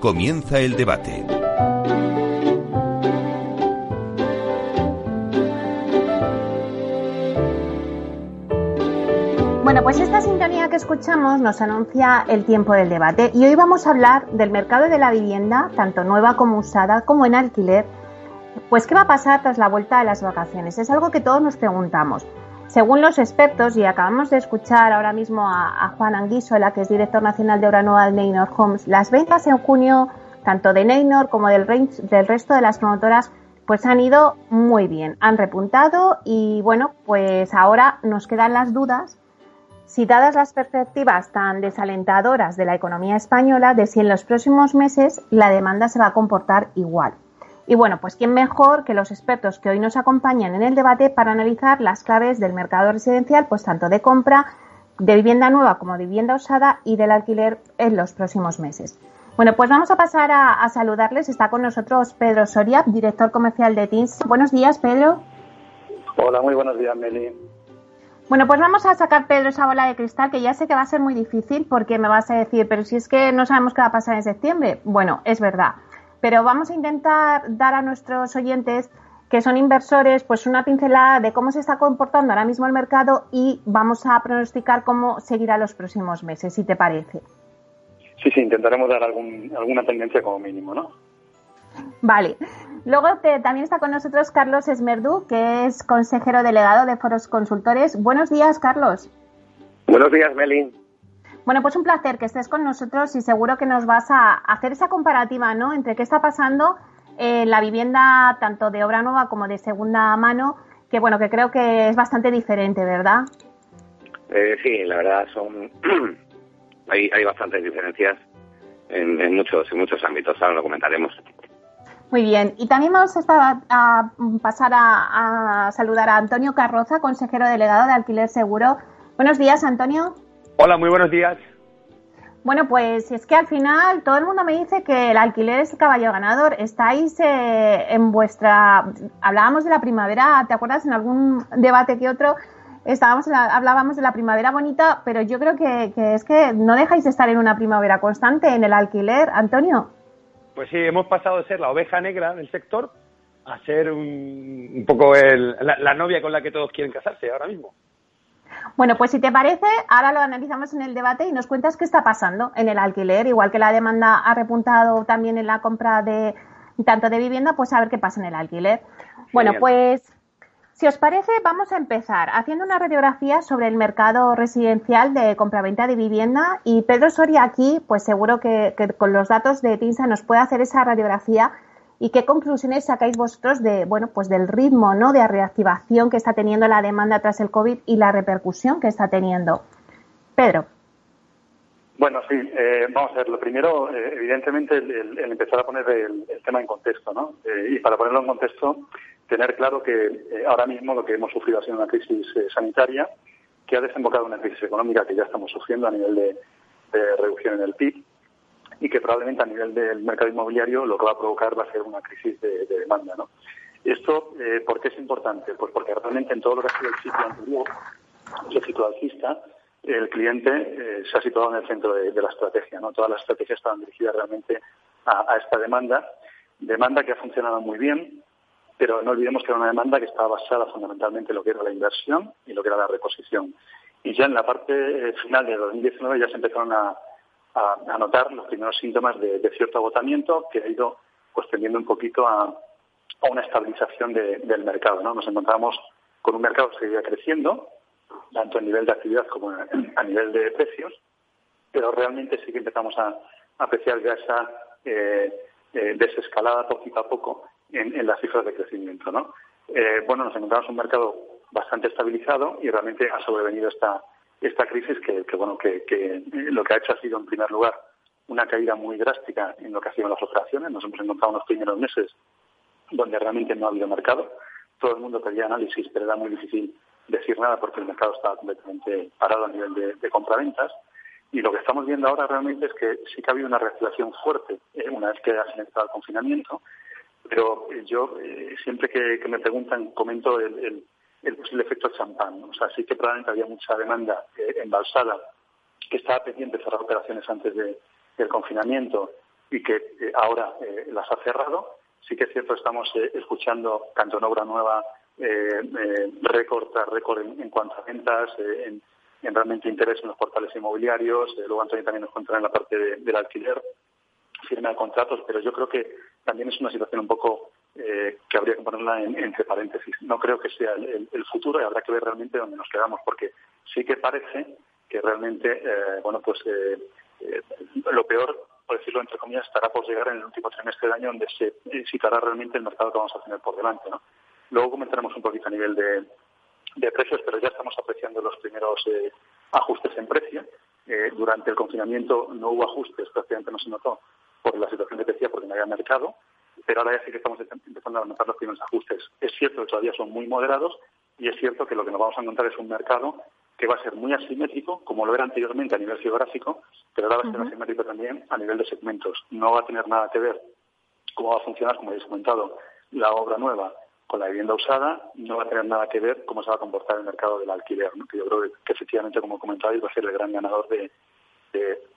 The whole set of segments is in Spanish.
Comienza el debate. Bueno, pues esta sintonía que escuchamos nos anuncia el tiempo del debate y hoy vamos a hablar del mercado de la vivienda, tanto nueva como usada, como en alquiler. Pues, ¿qué va a pasar tras la vuelta de las vacaciones? Es algo que todos nos preguntamos. Según los expertos, y acabamos de escuchar ahora mismo a, Juan Anguisola, que es director nacional de de Neynor Homes, las ventas en junio, tanto de Neynor como del, del resto de las promotoras, pues han ido muy bien, han repuntado y bueno, pues ahora nos quedan las dudas si dadas las perspectivas tan desalentadoras de la economía española, de si en los próximos meses la demanda se va a comportar igual. Y bueno, pues quién mejor que los expertos que hoy nos acompañan en el debate para analizar las claves del mercado residencial, pues tanto de compra, de vivienda nueva como de vivienda usada y del alquiler en los próximos meses. Bueno, pues vamos a pasar a, saludarles. Está con nosotros Pedro Soria, director comercial de Teams. Buenos días, Pedro. Hola, muy buenos días, Meli. Bueno, pues vamos a sacar, Pedro, esa bola de cristal, que ya sé que va a ser muy difícil porque me vas a decir, pero si es que no sabemos qué va a pasar en septiembre. Bueno, es verdad pero vamos a intentar dar a nuestros oyentes que son inversores, pues una pincelada de cómo se está comportando ahora mismo el mercado y vamos a pronosticar cómo seguirá los próximos meses, si te parece. Sí, sí, intentaremos dar alguna tendencia como mínimo, ¿no? Vale. Luego también está con nosotros Carlos Esmerdú, que es consejero delegado de Foros Consultores. Buenos días, Carlos. Buenos días, Melin. Bueno, pues un placer que estés con nosotros y seguro que nos vas a hacer esa comparativa, ¿no? Entre qué está pasando en la vivienda tanto de obra nueva como de segunda mano, que bueno, que creo que es bastante diferente, ¿verdad? Eh, sí, la verdad son hay, hay bastantes diferencias en, muchos en muchos ámbitos, ahora lo comentaremos. Muy bien, y también vamos a, a pasar a, a saludar a Antonio Carroza, consejero delegado de Alquiler Seguro. Buenos días, Antonio. Hola, muy buenos días. Bueno, pues es que al final todo el mundo me dice que el alquiler es el caballo ganador. Estáis eh, en vuestra... Hablábamos de la primavera, ¿te acuerdas? En algún debate que otro estábamos hablábamos de la primavera bonita, pero yo creo que, que, es que no dejáis de estar en una primavera constante en el alquiler, Antonio. Pues sí, hemos pasado de ser la oveja negra del sector a ser un, poco la, novia con la que todos quieren casarse ahora mismo. Bueno, pues si te parece, ahora lo analizamos en el debate y nos cuentas qué está pasando en el alquiler, igual que la demanda ha repuntado también en la compra de tanto de vivienda, pues a ver qué pasa en el alquiler. Bueno, pues si os parece, vamos a empezar haciendo una radiografía sobre el mercado residencial de compraventa de vivienda y Pedro Soria aquí, pues seguro que, con los datos de TINSA nos puede hacer esa radiografía y qué conclusiones sacáis vosotros de, bueno, pues del ritmo, ¿no? De reactivación que está teniendo la demanda tras el COVID y la repercusión que está teniendo. Pedro. Bueno, sí, eh, vamos a ver. Lo primero, eh, evidentemente, el, empezar a poner el, tema en contexto, ¿no? Eh, y para ponerlo en contexto, tener claro que ahora mismo lo que hemos sufrido ha sido una crisis sanitaria que ha desembocado en una crisis económica que ya estamos sufriendo a nivel de, reducción en el PIB y que probablemente a nivel del mercado inmobiliario lo que va a provocar va a ser una crisis de, demanda. ¿no? Esto, eh, ¿por qué es importante? Pues porque realmente en todo lo que ha sido el ciclo anterior, el ciclo alcista, el cliente eh, se ha situado en el centro de, la estrategia. ¿no? Todas las estrategias estaban dirigidas realmente a, a esta demanda, demanda que ha funcionado muy bien, pero no olvidemos que era una demanda que estaba basada fundamentalmente en lo que era la inversión y lo que era la reposición. Y ya en la parte eh, final de 2019 ya se empezaron a, notar los primeros síntomas de, cierto agotamiento que ha ido pues tendiendo un poquito a, una estabilización del mercado. ¿no? Nos encontramos con un mercado que seguía creciendo, tanto a nivel de actividad como a nivel de precios, pero realmente sí que empezamos a, apreciar ya esa eh, eh, desescalada poquito a poco en, las cifras de crecimiento. ¿no? Eh, bueno, nos encontramos un mercado bastante estabilizado y realmente ha sobrevenido esta, esta crisis que, bueno, que, lo que ha hecho ha sido, en primer lugar, una caída muy drástica en lo que ha sido las operaciones. Nos hemos encontrado en los primeros meses donde realmente no ha habido mercado. Todo el mundo pedía análisis, pero era muy difícil decir nada porque el mercado estaba completamente parado a nivel de, de compraventas. Y lo que estamos viendo ahora realmente es que sí que ha habido una reactivación fuerte eh, una vez que ha finalizado el confinamiento pero eh, yo eh, siempre que, me preguntan comento el, posible efecto champán. O sea, sí que probablemente había mucha demanda eh, embalsada que estaba pendiente de cerrar operaciones antes del confinamiento y que ahora las ha cerrado. Sí que es cierto, estamos escuchando tanto en obra nueva récord tras récord en, cuanto a ventas, en, realmente interés en los portales inmobiliarios. luego Antonio también nos contará en la parte del alquiler firma de contratos, pero yo creo que también es una situación un poco eh, que habría que ponerla entre paréntesis. No creo que sea el, futuro y habrá que ver realmente dónde nos quedamos, porque sí que parece que realmente, eh, bueno, pues eh, lo peor, por decirlo entre comillas, estará por llegar en el último trimestre del año, donde se situará realmente el mercado que vamos a tener por delante. ¿no? Luego comentaremos un poquito a nivel de, precios, pero ya estamos apreciando los primeros ajustes en precio. durante el confinamiento no hubo ajustes, prácticamente no se notó por la situación que decía, porque no había mercado, pero ahora ya sí que estamos empezando a notar los primeros ajustes. Es cierto que todavía son muy moderados y es cierto que lo que nos vamos a encontrar es un mercado que va a ser muy asimétrico, como lo era anteriormente a nivel geográfico, pero ahora va a ser asimétrico también a nivel de segmentos. No va a tener nada que ver cómo va a funcionar, como habéis comentado, la obra nueva con la vivienda usada, no va a tener nada que ver cómo se va a comportar el mercado del alquiler, que yo creo que, efectivamente, como comentabais, va a ser el gran ganador de,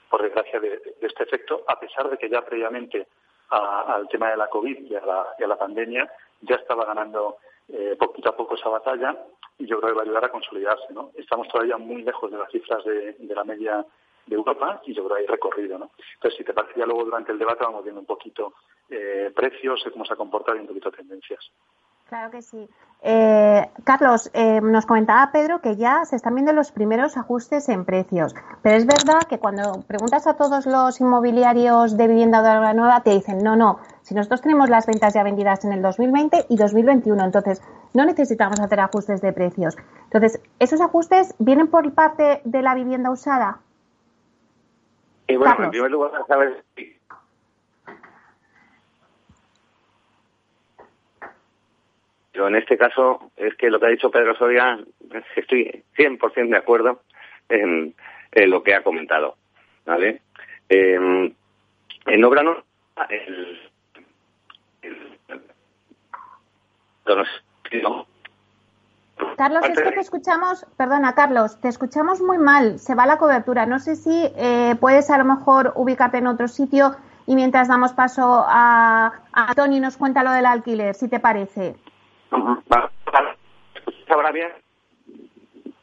por desgracia, de, este efecto, a pesar de que ya previamente al tema de la COVID y a la, pandemia ya estaba ganando eh, poquito a poco esa batalla y yo creo que va a ayudar a consolidarse. ¿no? Estamos todavía muy lejos de las cifras de, la media de Europa y yo creo que hay recorrido. ¿no? Entonces, si te parece, ya luego durante el debate vamos viendo un poquito eh, precios, cómo se ha comportado y un poquito tendencias. Claro que sí. Eh, Carlos, eh, nos comentaba Pedro que ya se están viendo los primeros ajustes en precios, pero es verdad que cuando preguntas a todos los inmobiliarios de vivienda de obra nueva te dicen, no, no, si nosotros tenemos las ventas ya vendidas en el 2020 y 2021, entonces no necesitamos hacer ajustes de precios. Entonces, ¿esos ajustes vienen por parte de la vivienda usada? Bueno, en primer lugar, saber Pero en este caso es que lo que ha dicho Pedro Soria, estoy 100% de acuerdo en, lo que ha comentado. ¿vale? Em, en obra no, el, Carlos, es que te escuchamos, perdona Carlos, te escuchamos muy mal, se va la cobertura. No sé si eh, puedes a lo mejor ubicarte en otro sitio y mientras damos paso a, Antonio nos cuenta lo del alquiler, si te parece.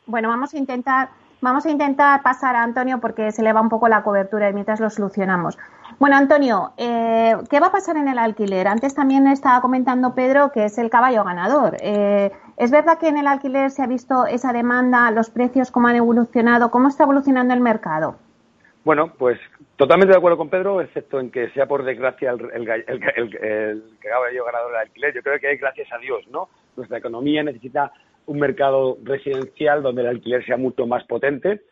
Bueno, vamos a intentar vamos a intentar pasar a Antonio porque se le va un poco la cobertura y mientras lo solucionamos. Bueno, Antonio, eh, ¿qué va a pasar en el alquiler? Antes también estaba comentando Pedro que es el caballo ganador. Eh, ¿Es verdad que en el alquiler se ha visto esa demanda, los precios, cómo han evolucionado? ¿Cómo está evolucionando el mercado? Bueno, pues totalmente de acuerdo con Pedro, excepto en que sea por desgracia el, el, caballo ganador del alquiler. Yo creo que es gracias a Dios, ¿no? Nuestra economía necesita un mercado residencial donde el alquiler sea mucho más potente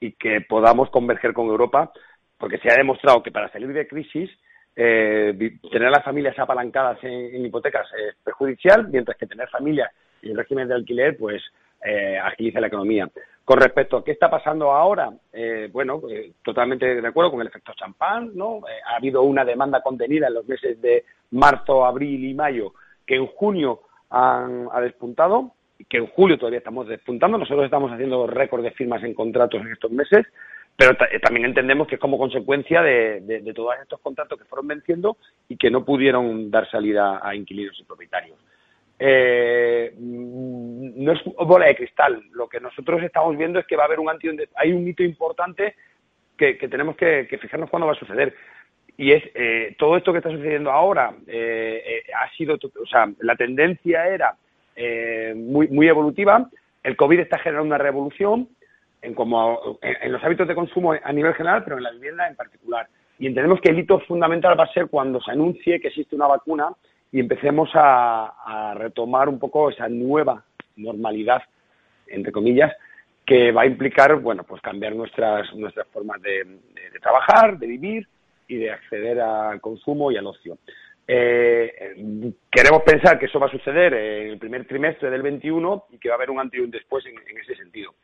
y que podamos converger con Europa, porque se ha demostrado que para salir de crisis eh, tener a las familias apalancadas en, hipotecas es perjudicial, mientras que tener familias en régimen de alquiler, pues eh, agiliza la economía. Con respecto a qué está pasando ahora, eh, bueno, eh, totalmente de acuerdo con el efecto champán, ¿no? ha habido una demanda contenida en los meses de marzo, abril y mayo que en junio han, ha despuntado que en julio todavía estamos despuntando. Nosotros estamos haciendo récord de firmas en contratos en estos meses, pero eh, también entendemos que es como consecuencia de, todos estos contratos que fueron venciendo y que no pudieron dar salida a inquilinos y propietarios. Eh, mm, no es bola de cristal. Lo que nosotros estamos viendo es que va a haber un anti hay un mito importante que, tenemos que, fijarnos cuándo va a suceder. Y es eh, todo esto que está sucediendo ahora ha sido, o sea, la tendencia era eh, muy, muy evolutiva. El COVID está generando una revolución en, como, en, los hábitos de consumo a nivel general, pero en la vivienda en particular. Y entendemos que el hito fundamental va a ser cuando se anuncie que existe una vacuna y empecemos a, retomar un poco esa nueva normalidad, entre comillas, que va a implicar, bueno, pues cambiar nuestras, nuestras formas de trabajar, de vivir y de acceder al consumo y al ocio. Eh, queremos pensar que eso va a suceder en el primer trimestre del 21 y que va a haber un antes y un después en, ese sentido.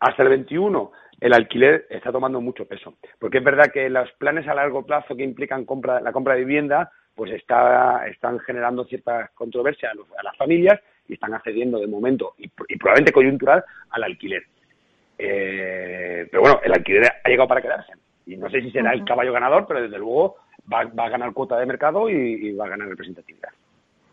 Hasta el 21 el alquiler está tomando mucho peso, porque es verdad que los planes a largo plazo que implican compra, la compra de vivienda pues está, están generando cierta controversia a, las familias y están accediendo de momento y, probablemente coyuntural al alquiler. Eh, pero bueno, el alquiler ha llegado para quedarse y no sé si será el caballo ganador, pero desde luego va, a ganar cuota de mercado y, va a ganar representatividad.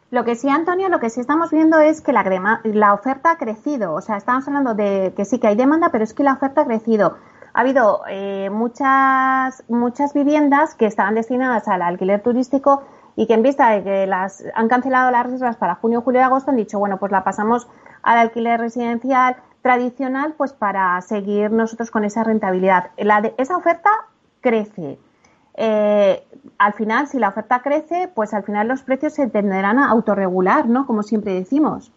Lo que sí, Antonio, lo que sí estamos viendo es que la, la oferta ha crecido. O sea, estamos hablando de que sí que hay demanda, pero es que la oferta ha crecido. Ha habido eh, muchas, muchas viviendas que estaban destinadas al alquiler turístico y que en vista de que las han cancelado las reservas para junio, julio y agosto han dicho, bueno, pues la pasamos al alquiler residencial tradicional pues para seguir nosotros con esa rentabilidad. La esa oferta crece. Eh, al final, si la oferta crece, pues al final los precios se tenderán a autorregular, ¿no? Como siempre decimos.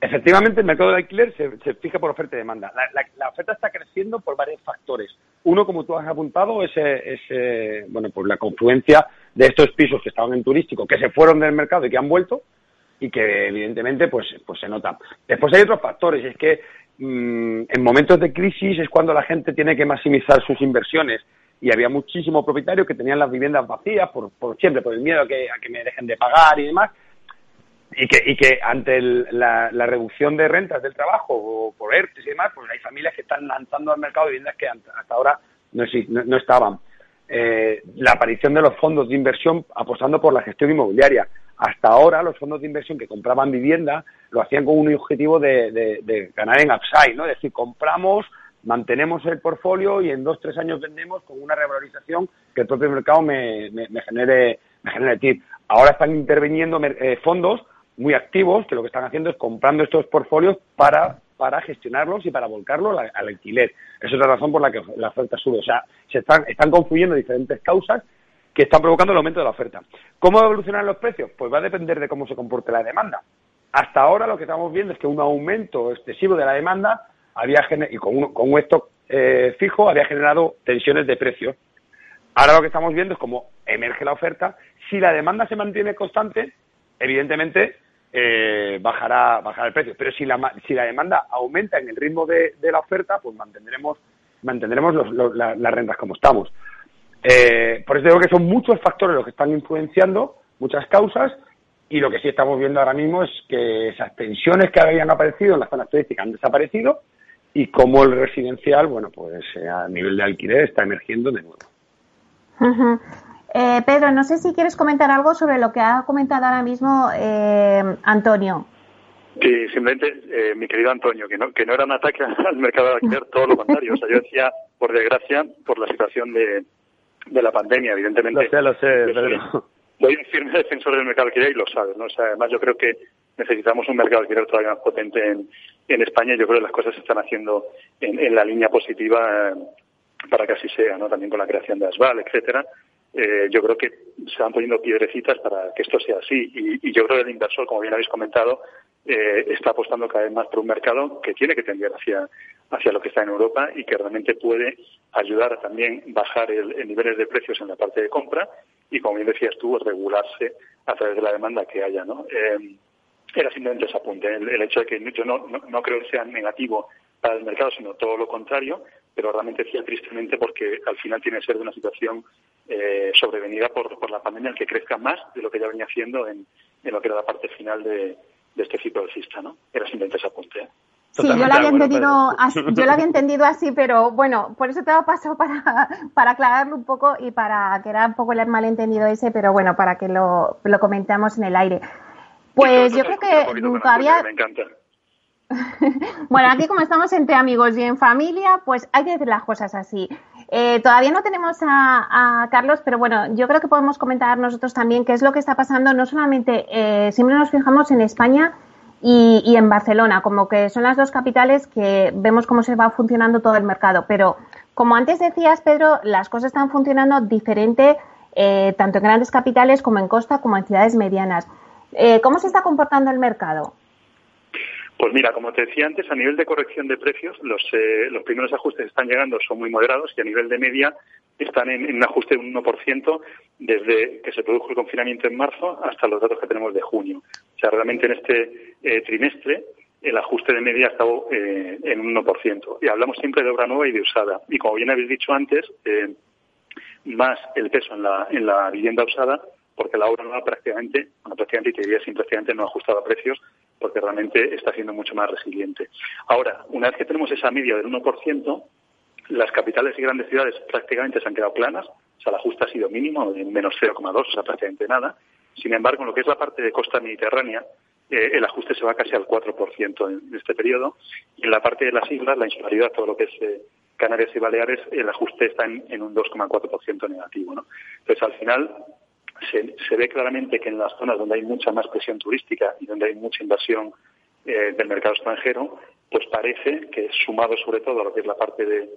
Efectivamente, el mercado del alquiler se, fija por oferta y demanda. La, oferta está creciendo por varios factores. Uno, como tú has apuntado, es, bueno, pues la confluencia de estos pisos que estaban en turístico, que se fueron del mercado y que han vuelto, y que evidentemente pues, pues se nota. Después hay otros factores, y es que mm, en momentos de crisis es cuando la gente tiene que maximizar sus inversiones y había muchísimos propietarios que tenían las viviendas vacías por, por siempre, por el miedo a que, a que me dejen de pagar y demás, y que, y que ante la, la, reducción de rentas del trabajo o por ERTES y demás, pues hay familias que están lanzando al mercado viviendas que hasta ahora no, no, estaban. Eh, la aparición de los fondos de inversión apostando por la gestión inmobiliaria. Hasta ahora los fondos de inversión que compraban vivienda lo hacían con un objetivo de, de, ganar en upside, ¿no? Es decir, compramos mantenemos el portfolio y en dos, tres años vendemos con una revalorización que el propio mercado me, genere, me genere TIP. Ahora están interviniendo eh, fondos muy activos que lo que están haciendo es comprando estos portfolios para, para gestionarlos y para volcarlos al, alquiler. Esa es la razón por la que la oferta sube. O sea, se están, están confluyendo diferentes causas que están provocando el aumento de la oferta. ¿Cómo evolucionan los precios? Pues va a depender de cómo se comporte la demanda. Hasta ahora lo que estamos viendo es que un aumento excesivo de la demanda había y con un, con un stock eh, fijo había generado tensiones de precios. Ahora lo que estamos viendo es cómo emerge la oferta. Si la demanda se mantiene constante, evidentemente eh, bajará, bajará el precio. Pero si la, si la demanda aumenta en el ritmo de, la oferta, pues mantendremos, mantendremos las rentas como estamos. Eh, por eso digo que son muchos factores los que están influenciando, muchas causas, y lo que sí estamos viendo ahora mismo es que esas tensiones que habían aparecido en las zonas turísticas han desaparecido y cómo el residencial, bueno, pues eh, a nivel de alquiler está emergiendo de nuevo. Eh, Pedro, no sé si quieres comentar algo sobre lo que ha comentado ahora mismo eh, Antonio. Sí, simplemente, eh, mi querido Antonio, que no, que no era un ataque al mercado de alquiler, todo lo contrario. O sea, yo decía, por desgracia, por la situación de, de la pandemia, evidentemente. Lo sé, lo sé, Pedro. Soy un firme defensor del mercado de alquiler y lo sabes, ¿no? O sea, además yo creo que necesitamos un mercado de alquiler todavía más potente en, en España y yo creo que las cosas se están haciendo en, en la línea positiva para que así sea, ¿no? También con la creación de ASVAL, etcétera. Eh, yo creo que se van poniendo piedrecitas para que esto sea así. Y, y yo creo que el inversor, como bien habéis comentado, eh, está apostando cada vez más por un mercado que tiene que tender hacia, hacia lo que está en Europa y que realmente puede ayudar a también bajar el, el niveles de precios en la parte de compra y, como bien decías tú, regularse a través de la demanda que haya. ¿no? Eh, era simplemente ese apunte, el, el hecho de que yo no, no, no creo que sea negativo para el mercado, sino todo lo contrario, pero realmente decía tristemente porque al final tiene que ser de una situación eh, sobrevenida por, por la pandemia el que crezca más de lo que ya venía haciendo en, en lo que era la parte final de, de este ciclo alcista, ¿no? Era simplemente ese apunte. ¿eh? Sí, yo lo había entendido así, yo lo había entendido así, pero bueno, por eso te lo paso para, para aclararlo un poco y para que era un poco el malentendido ese, pero bueno, para que lo, lo comentamos en el aire. Pues yo creo que todavía... Me encanta. bueno, aquí como estamos entre amigos y en familia, pues hay que decir las cosas así. Eh, todavía no tenemos a, a, Carlos, pero bueno, yo creo que podemos comentar nosotros también qué es lo que está pasando. No solamente, eh, siempre nos fijamos en España y, y, en Barcelona, como que son las dos capitales que vemos cómo se va funcionando todo el mercado. Pero como antes decías, Pedro, las cosas están funcionando diferente eh, tanto en grandes capitales como en costa, como en ciudades medianas. Eh, ¿Cómo se está comportando el mercado? Pues mira, como te decía antes, a nivel de corrección de precios, los, eh, los primeros ajustes que están llegando son muy moderados y a nivel de media están en, en, un ajuste de un 1% desde que se produjo el confinamiento en marzo hasta los datos que tenemos de junio. O sea, realmente en este eh, trimestre el ajuste de media ha estado eh, en un 1%. Y hablamos siempre de obra nueva y de usada. Y como bien habéis dicho antes, eh, más el peso en la, en la vivienda usada, porque la obra nueva prácticamente, bueno, prácticamente, y te diría sin prácticamente no ha ajustado a precios, porque realmente está siendo mucho más resiliente. Ahora, una vez que tenemos esa media del 1%, las capitales y grandes ciudades prácticamente se han quedado planas, o sea, el ajuste ha sido mínimo, de menos 0,2, o sea, prácticamente nada. Sin embargo, en lo que es la parte de costa mediterránea, eh, el ajuste se va casi al 4% en este periodo. Y en la parte de las islas, la insularidad, todo lo que es eh, Canarias y Baleares, el ajuste está en, en un 2,4% negativo. ¿no? Entonces, al final, se, se, ve claramente que en las zonas donde hay mucha más presión turística y donde hay mucha inversión eh, del mercado extranjero, pues parece que sumado sobre todo a lo que es la parte de,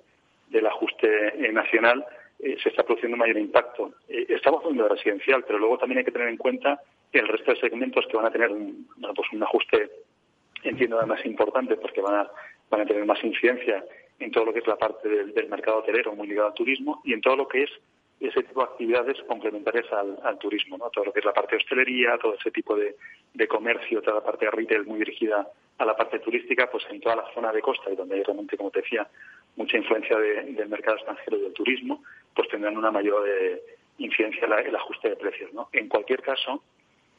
del ajuste eh, nacional, eh, se está produciendo mayor impacto. Eh, estamos hablando de residencial, pero luego también hay que tener en cuenta el resto de segmentos que van a tener un, pues un ajuste, entiendo, además importante porque van a, van a tener más incidencia en todo lo que es la parte del, del mercado hotelero muy ligado al turismo y en todo lo que es ese tipo de actividades complementarias al, turismo, ¿no? Todo lo que es la parte de hostelería, todo ese tipo de, comercio, toda la parte de retail muy dirigida a la parte turística, pues en toda la zona de costa y donde hay realmente, como te decía, mucha influencia de, del mercado extranjero y del turismo, pues tendrán una mayor eh, incidencia la, el ajuste de precios, ¿no? En cualquier caso,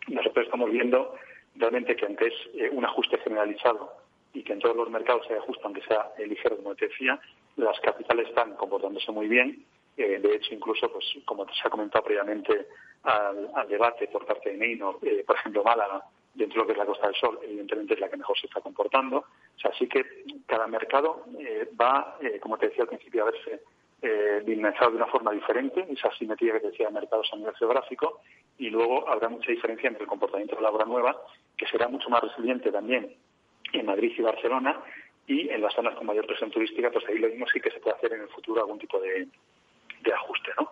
nosotros estamos viendo realmente que aunque es eh, un ajuste generalizado y que en todos los mercados se ajusta, aunque sea ligero, como te decía, las capitales están comportándose muy bien eh, de hecho, incluso, pues como se ha comentado previamente al, debate por parte de Neino, eh, por ejemplo, Málaga, dentro de lo que es la Costa del Sol, evidentemente es la que mejor se está comportando. Así que cada mercado eh, va, como te decía al principio, a verse dimensionado de una forma diferente, esa simetría que te decía de mercados a nivel geográfico, y luego habrá mucha diferencia entre el comportamiento de la obra nueva, que será mucho más resiliente también en Madrid y Barcelona, y en las zonas con mayor presión turística, pues ahí lo mismo sí que se puede hacer en el futuro algún tipo de, de ajuste, ¿no?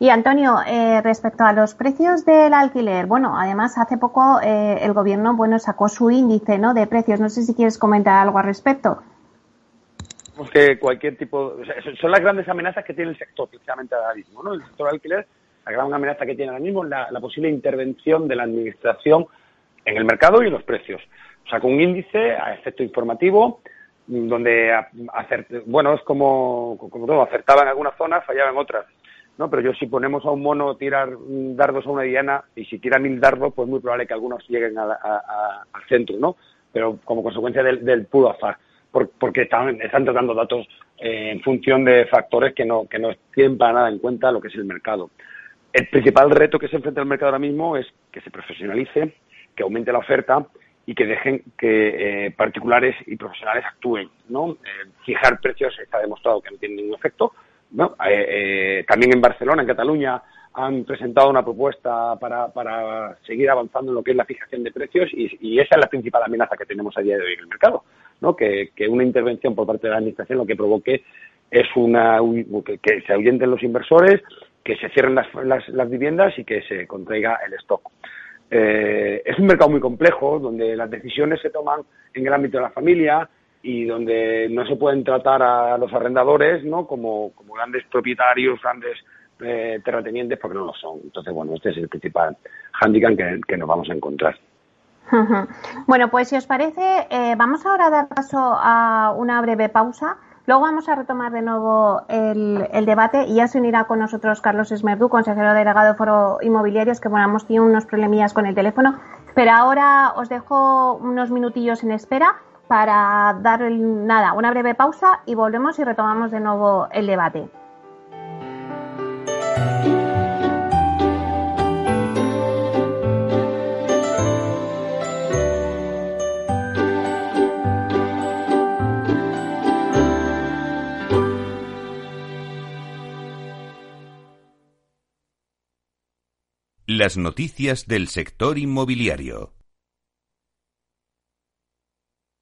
Y Antonio, eh, respecto a los precios del alquiler, bueno, además hace poco eh, el gobierno, bueno, sacó su índice, ¿no? De precios. No sé si quieres comentar algo al respecto. Pues que cualquier tipo, o sea, son las grandes amenazas que tiene el sector precisamente ahora mismo, ¿no? El sector del alquiler, la gran amenaza que tiene ahora mismo es la, la posible intervención de la administración en el mercado y en los precios. O sea, con un índice a efecto informativo donde acerte, bueno, es como, como todo, acertaba en algunas zonas, fallaba en otras. ¿no? Pero yo si ponemos a un mono tirar dardos a una diana y si tira mil dardos, pues muy probable que algunos lleguen a, a, a, al centro, ¿no? Pero como consecuencia del, del puro azar, porque están, están tratando datos eh, en función de factores que no, que no tienen para nada en cuenta lo que es el mercado. El principal reto que se enfrenta el mercado ahora mismo es que se profesionalice, que aumente la oferta y que dejen que eh, particulares y profesionales actúen. ¿no? Eh, fijar precios está demostrado que no tiene ningún efecto. Eh, eh, también en Barcelona, en Cataluña, han presentado una propuesta para, para, seguir avanzando en lo que es la fijación de precios y, esa es la principal amenaza que tenemos a día de hoy en el mercado, ¿no? que, una intervención por parte de la Administración lo que provoque es una, que, se ahuyenten los inversores, que se cierren las, las viviendas y que se contraiga el stock. Eh, es un mercado muy complejo, donde las decisiones se toman en el ámbito de la familia y donde no se pueden tratar a los arrendadores ¿no? como, como grandes propietarios, grandes eh, terratenientes, porque no lo son. Entonces, bueno, este es el principal hándicap que, que nos vamos a encontrar. Bueno, pues si os parece, eh, vamos ahora a dar paso a una breve pausa Luego vamos a retomar de nuevo el, debate y ya se unirá con nosotros Carlos Esmerdú, consejero delegado de Foro Inmobiliarios, que bueno, hemos tenido unos problemillas con el teléfono. Pero ahora os dejo unos minutillos en espera para dar nada, una breve pausa y volvemos y retomamos de nuevo el debate. Las noticias del sector inmobiliario.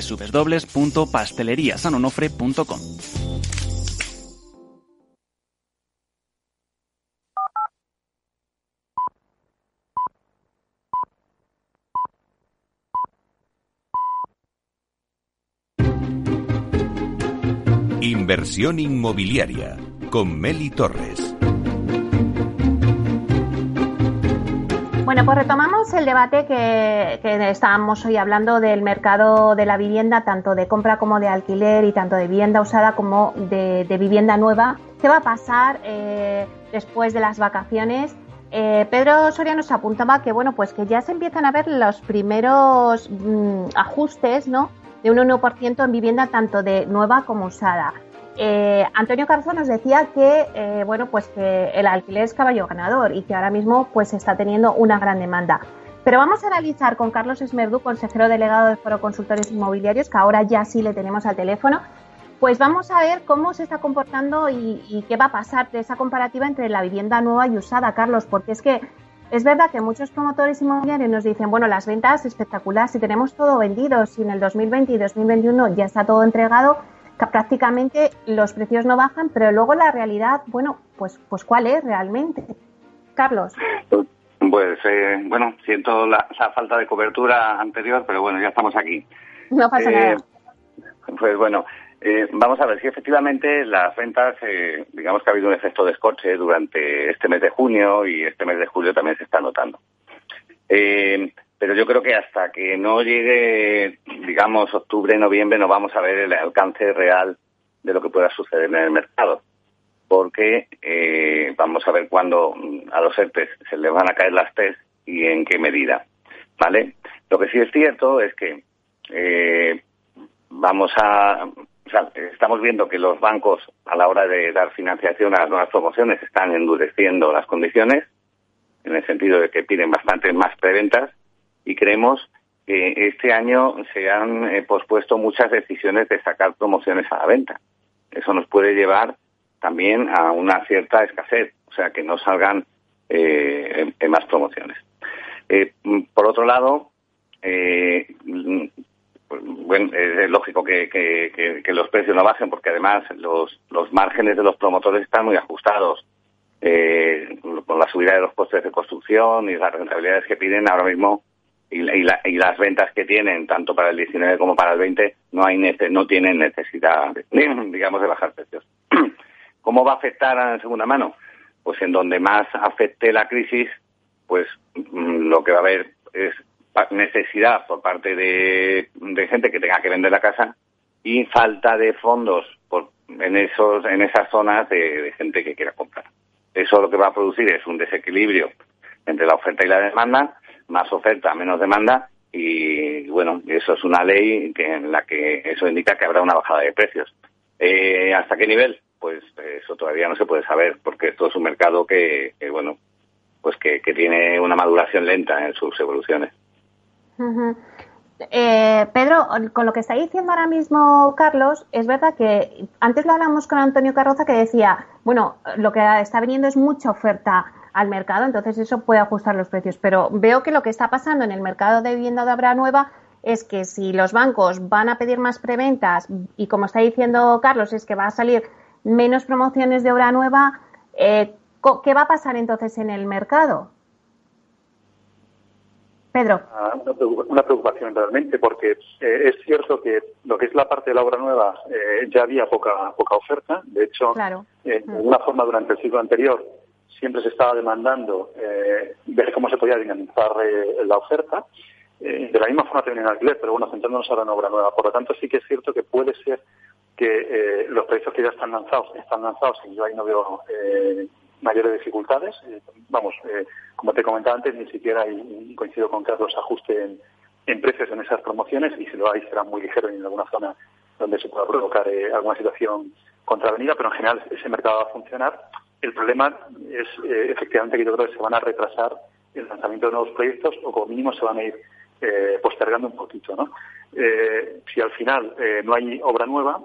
www.pasteleriasanonofre.com. Inversión inmobiliaria con Meli Torres. Bueno, pues retomamos el debate que, estábamos hoy hablando del mercado de la vivienda, tanto de compra como de alquiler y tanto de vivienda usada como de, vivienda nueva. ¿Qué va a pasar eh, después de las vacaciones? Eh, Pedro Soria nos apuntaba que bueno, pues que ya se empiezan a ver los primeros mm, ajustes, ¿no? De un 1% en vivienda tanto de nueva como usada. Eh, Antonio Carzo nos decía que eh, bueno pues que el alquiler es caballo ganador y que ahora mismo pues está teniendo una gran demanda. Pero vamos a analizar con Carlos Esmerdú, consejero delegado de Foro Consultores Inmobiliarios, que ahora ya sí le tenemos al teléfono. Pues vamos a ver cómo se está comportando y, qué va a pasar de esa comparativa entre la vivienda nueva y usada, Carlos, porque es que es verdad que muchos promotores inmobiliarios nos dicen, bueno, las ventas espectaculares, si tenemos todo vendido, si en el 2020 y 2021 ya está todo entregado, prácticamente los precios no bajan, pero luego la realidad, bueno, pues, pues ¿cuál es realmente? Carlos. Pues eh, bueno, siento la, falta de cobertura anterior, pero bueno, ya estamos aquí. No pasa nada. Eh, pues bueno, eh, vamos a ver si efectivamente las ventas, digamos que ha habido un efecto de escorche durante este mes de junio y este mes de julio también se está notando. Pero yo creo que hasta que no llegue, digamos, octubre, noviembre, no vamos a ver el alcance real de lo que pueda suceder en el mercado. Porque eh, vamos a ver cuándo a los ERTES se les van a caer las TES y en qué medida. ¿Vale? Lo que sí es cierto es que eh, vamos a. O sea, estamos viendo que los bancos, a la hora de dar financiación a las nuevas promociones, están endureciendo las condiciones, en el sentido de que piden bastante más preventas y creemos que este año se han eh, pospuesto muchas decisiones de sacar promociones a la venta. Eso nos puede llevar también a una cierta escasez, o sea, que no salgan eh, más promociones. Eh, por otro lado, bueno, es lógico que, los precios no bajen porque además los, los márgenes de los promotores están muy ajustados. con la subida de los costes de construcción y las rentabilidades que piden ahora mismo y, y, las ventas que tienen, tanto para el 19 como para el 20, no, hay no tienen necesidad, digamos, de bajar precios. ¿Cómo va a afectar a la segunda mano? Pues en donde más afecte la crisis, pues mm, lo que va a haber es necesidad por parte de, gente que tenga que vender la casa y falta de fondos por, en esos en esas zonas de, de gente que quiera comprar. Eso lo que va a producir es un desequilibrio entre la oferta y la demanda más oferta, menos demanda y bueno, eso es una ley que, en la que eso indica que habrá una bajada de precios. Eh, ¿Hasta qué nivel? Pues eso todavía no se puede saber porque esto es un mercado que, bueno, pues que, tiene una maduración lenta en sus evoluciones. Eh, Pedro, con lo que está diciendo ahora mismo Carlos, es verdad que antes lo hablamos con Antonio Carroza que decía, bueno, lo que está viniendo es mucha oferta al mercado, entonces eso puede ajustar los precios. Pero veo que lo que está pasando en el mercado de vivienda de obra nueva es que si los bancos van a pedir más preventas y como está diciendo Carlos es que va a salir menos promociones de obra nueva, eh, ¿qué va a pasar entonces en el mercado? Pedro. Ah, una preocupación realmente, porque eh, es cierto que lo que es la parte de la obra nueva eh, ya había poca poca oferta. De hecho, de alguna forma durante el ciclo anterior siempre se estaba demandando eh, ver cómo se podía dinamizar eh, la oferta. Eh, de la misma forma también en alquiler, pero bueno, centrándonos ahora en obra nueva. Por lo tanto, sí que es cierto que puede ser que los precios que ya están lanzados están lanzados y yo ahí no veo mayores dificultades. vamos, como te comentaba antes, ni siquiera hay, coincido con Carlos, ajuste en, precios en esas promociones y si lo hay será muy ligero en alguna zona donde se pueda provocar alguna situación contravenida, pero en general ese mercado va a funcionar el problema es eh, efectivamente que yo creo que se van a retrasar el lanzamiento de nuevos proyectos o como mínimo se van a ir eh, postergando un poquito. ¿no? Eh, si al final no hay obra nueva,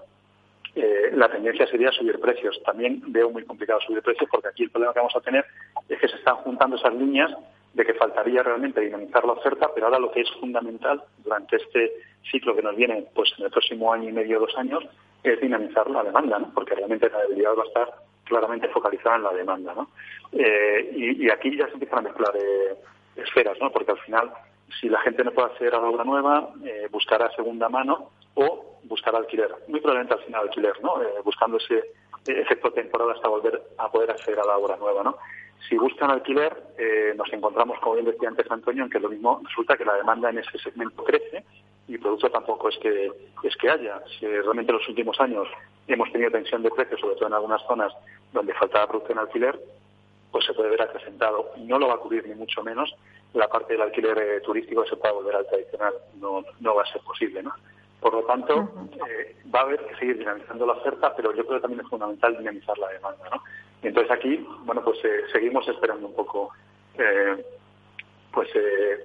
la tendencia sería subir precios. También veo muy complicado subir precios porque aquí el problema que vamos a tener es que se están juntando esas líneas de que faltaría realmente dinamizar la oferta, pero ahora lo que es fundamental durante este ciclo que nos viene pues en el próximo año y medio, dos años, es dinamizar la demanda, ¿no? porque realmente la debilidad va a estar claramente focalizada en la demanda. ¿no? Eh, y, aquí ya se empiezan a mezclar eh, esferas, ¿no? porque al final, si la gente no puede acceder a la obra nueva, eh, buscará segunda mano o buscar alquiler, muy probablemente al final alquiler, ¿no? Eh, buscando ese efecto temporal hasta volver a poder acceder a la obra nueva, ¿no? Si buscan alquiler, eh, nos encontramos, como bien decía antes Antonio, en que lo mismo resulta que la demanda en ese segmento crece y producto tampoco es que es que haya. Si realmente en los últimos años hemos tenido tensión de precios, sobre todo en algunas zonas donde faltaba producto en alquiler, pues se puede ver acrecentado. No lo va a cubrir ni mucho menos la parte del alquiler eh, turístico se pueda volver al tradicional. No, no va a ser posible, ¿no? Por lo tanto, eh, va a haber que seguir dinamizando la oferta, pero yo creo que también es fundamental dinamizar la demanda, ¿no? Y entonces aquí, bueno, pues eh, seguimos esperando un poco, eh, pues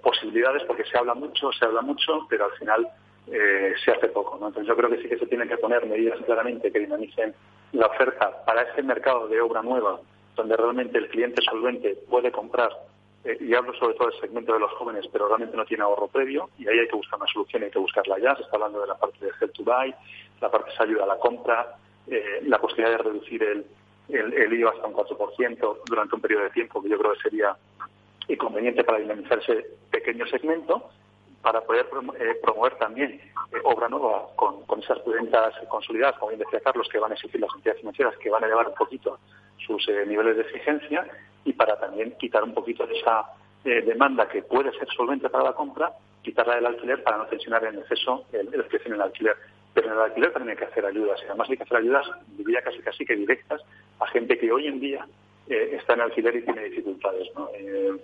posibilidades, porque se habla mucho, se habla mucho, pero al final se hace poco, ¿no? Entonces yo creo que sí que se tienen que poner medidas claramente que dinamicen la oferta para este mercado de obra nueva, donde realmente el cliente solvente puede comprar eh, y hablo sobre todo del segmento de los jóvenes, pero realmente no tiene ahorro previo y ahí hay que buscar una solución, hay que buscarla ya. Se está hablando de la parte de Help to Buy, la parte de ayuda a la compra, eh, la posibilidad de reducir el, el, IVA hasta un 4% durante un periodo de tiempo, que yo creo que sería inconveniente para dinamizar ese pequeño segmento, para poder eh, promover también obra nueva con, con esas ventas consolidadas, como bien decía Carlos, que van a exigir las entidades financieras, que van a elevar un poquito sus niveles de exigencia y para también quitar un poquito de esa eh, demanda que puede ser solvente para la compra, quitarla del alquiler para no tensionar en exceso el, el precio en el alquiler. Pero en el alquiler también hay que hacer ayudas, y además hay que hacer ayudas, diría casi casi que directas, a gente que hoy en día eh, está en alquiler y tiene dificultades. Eh,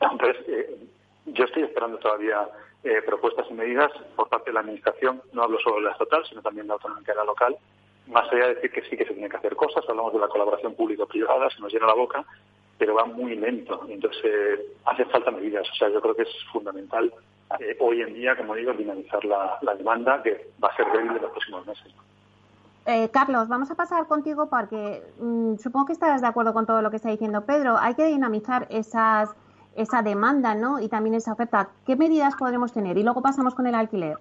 entonces, yo estoy esperando todavía propuestas y medidas por parte de la Administración, no hablo solo de la estatal, sino también de la autonómica y la local, más allá de decir que sí que se tienen que hacer cosas, hablamos de la colaboración público-privada, se nos llena la boca, pero va muy lento. Entonces, eh, hace falta medidas. O sea, yo creo que es fundamental eh, hoy en día, como digo, dinamizar la, demanda, que va a ser débil en los próximos meses. Eh, Carlos, vamos a pasar contigo porque mm, supongo que estarás de acuerdo con todo lo que está diciendo Pedro. Hay que dinamizar esas, esa demanda ¿no? y también esa oferta. ¿Qué medidas podremos tener? Y luego pasamos con el alquiler.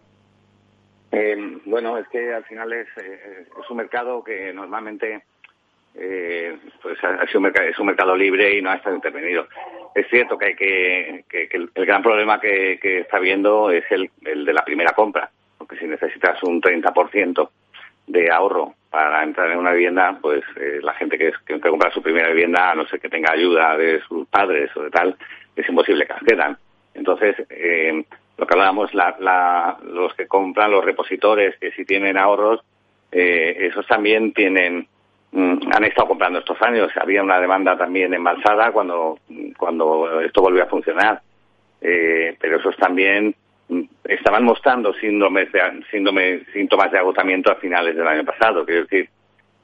bueno, es que al final es, es un mercado que normalmente eh, pues ha sido un mercado, es un mercado libre y no ha estado intervenido. Es cierto que, hay que, el, gran problema que, está viendo es el, de la primera compra, porque si necesitas un 30% de ahorro para entrar en una vivienda, pues eh, la gente que, que, compra su primera vivienda, a no ser que tenga ayuda de sus padres o de tal, es imposible que accedan. Entonces, eh, lo que hablábamos, la, los que compran, los repositores que si tienen ahorros, eh, esos también tienen Mm, han estado comprando estos años. Había una demanda también embalsada cuando, cuando esto volvió a funcionar. Eh, pero esos también mm, estaban mostrando síndromes de, síntomas de agotamiento a finales del año pasado. Quiero decir,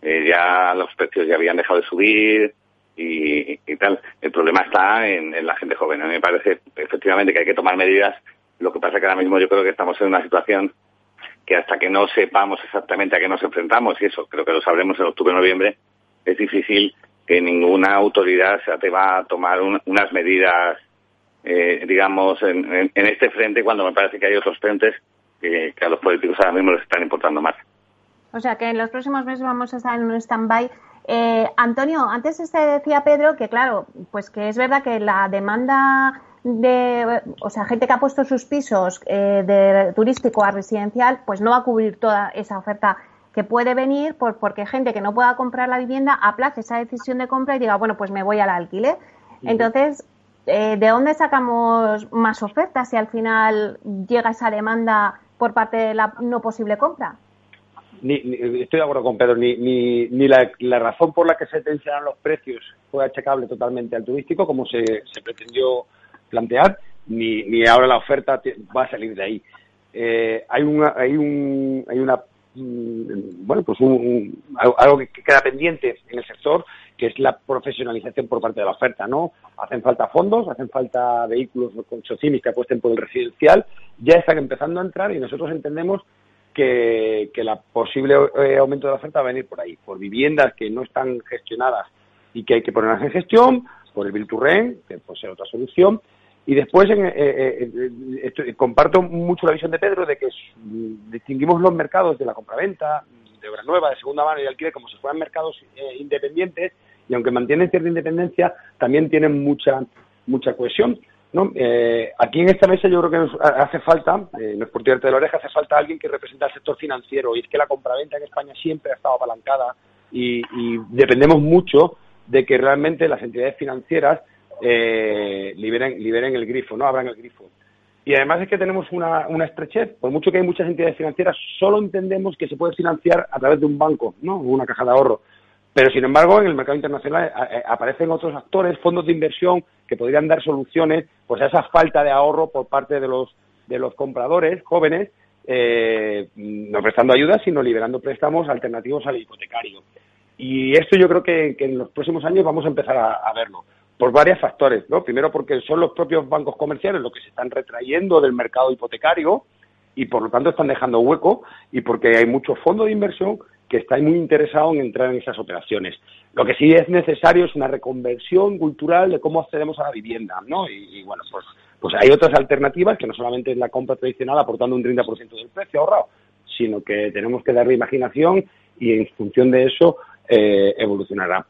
eh, ya los precios ya habían dejado de subir y, tal. El problema está en, en, la gente joven. A mí me parece efectivamente que hay que tomar medidas. Lo que pasa es que ahora mismo yo creo que estamos en una situación que hasta que no sepamos exactamente a qué nos enfrentamos, y eso creo que lo sabremos en octubre o noviembre, es difícil que ninguna autoridad se atreva a tomar unas medidas, eh, digamos, en, este frente, cuando me parece que hay otros frentes que, a los políticos ahora mismo les están importando más. O sea que en los próximos meses vamos a estar en un stand-by. Eh, Antonio, antes este decía Pedro que, claro, pues que es verdad que la demanda de, o sea, gente que ha puesto sus pisos eh, de turístico a residencial, pues no va a cubrir toda esa oferta que puede venir por, porque gente que no pueda comprar la vivienda aplace esa decisión de compra y diga, bueno, pues me voy al alquiler. Entonces, eh, ¿de dónde sacamos más ofertas si al final llega esa demanda por parte de la no posible compra? Ni, estoy de acuerdo con Pedro, ni, ni, ni la, la, razón por la que se tensionaron los precios fue achacable totalmente al turístico, como se, se pretendió plantear, ni, ni ahora la oferta va a salir de ahí. Eh, hay una, hay un, hay una, mm, bueno, pues un, algo que queda pendiente en el sector, que es la profesionalización por parte de la oferta, ¿no? Hacen falta fondos, hacen falta vehículos con socimis que apuesten por el residencial, ya están empezando a entrar y nosotros entendemos que, que la posible eh, aumento de la oferta va a venir por ahí, por viviendas que no están gestionadas y que hay que ponerlas en gestión, por el Bilturren, que puede ser otra solución, y después eh, eh, eh, comparto mucho la visión de Pedro de que distinguimos los mercados de la compraventa, de obra nueva, de segunda mano y de alquiler como si fueran mercados independientes y aunque mantienen cierta independencia, también tienen mucha mucha cohesión. ¿No? Eh, aquí en esta mesa yo creo que nos hace falta, eh, no es por tirarte de la oreja, hace falta alguien que represente al sector financiero. Y es que la compraventa en España siempre ha estado apalancada y, dependemos mucho de que realmente las entidades financieras eh, liberen, liberen el grifo, no abran el grifo. Y además es que tenemos una, una estrechez. Por mucho que hay muchas entidades financieras, solo entendemos que se puede financiar a través de un banco, ¿no? Una caja de ahorro. Pero, sin embargo, en el mercado internacional eh, eh, aparecen otros actores, fondos de inversión, que podrían dar soluciones pues, a esa falta de ahorro por parte de los, de los compradores jóvenes, eh, no prestando ayuda, sino liberando préstamos alternativos al hipotecario. Y esto yo creo que, en los próximos años vamos a empezar a, verlo por varios factores, ¿no? Primero porque son los propios bancos comerciales los que se están retrayendo del mercado hipotecario y por lo tanto están dejando hueco y porque hay muchos fondos de inversión que estáis muy interesados en entrar en esas operaciones. Lo que sí es necesario es una reconversión cultural de cómo accedemos a la vivienda, ¿no? Y, bueno, pues, pues hay otras alternativas que no solamente es la compra tradicional aportando un 30% del precio ahorrado, sino que tenemos que darle imaginación y en función de eso eh, evolucionará.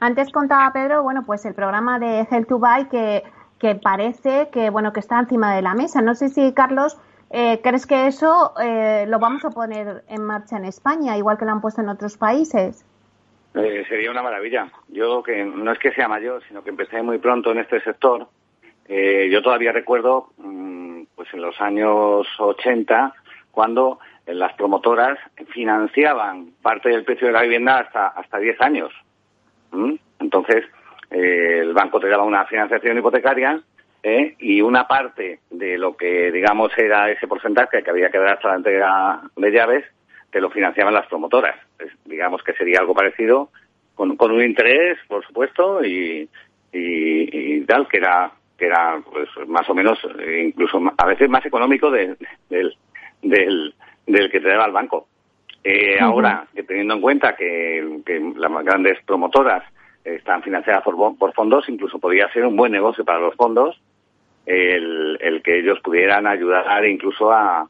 Antes contaba Pedro, bueno, pues el programa de Help to Buy que, que parece que, bueno, que está encima de la mesa. No sé si, Carlos, eh, ¿Crees que eso eh, lo vamos a poner en marcha en España, igual que lo han puesto en otros países? Eh, sería una maravilla. Yo que no es que sea mayor, sino que empecé muy pronto en este sector. yo todavía recuerdo, mm, pues en los años 80, cuando las promotoras financiaban parte del precio de la vivienda hasta hasta 10 años. Entonces, el banco te daba una financiación hipotecaria ¿eh? y una parte de lo que, digamos, era ese porcentaje que había que dar hasta la entrega de llaves, que lo financiaban las promotoras. Digamos que sería algo parecido, con, con un interés, por supuesto, y, y, tal, que era, que era pues, más o menos, eh, incluso a veces más económico del, del, del que te daba el banco. Eh, Ahora, teniendo en cuenta que, que las más grandes promotoras están financiadas por, por fondos, incluso podría ser un buen negocio para los fondos el, que ellos pudieran ayudar incluso a,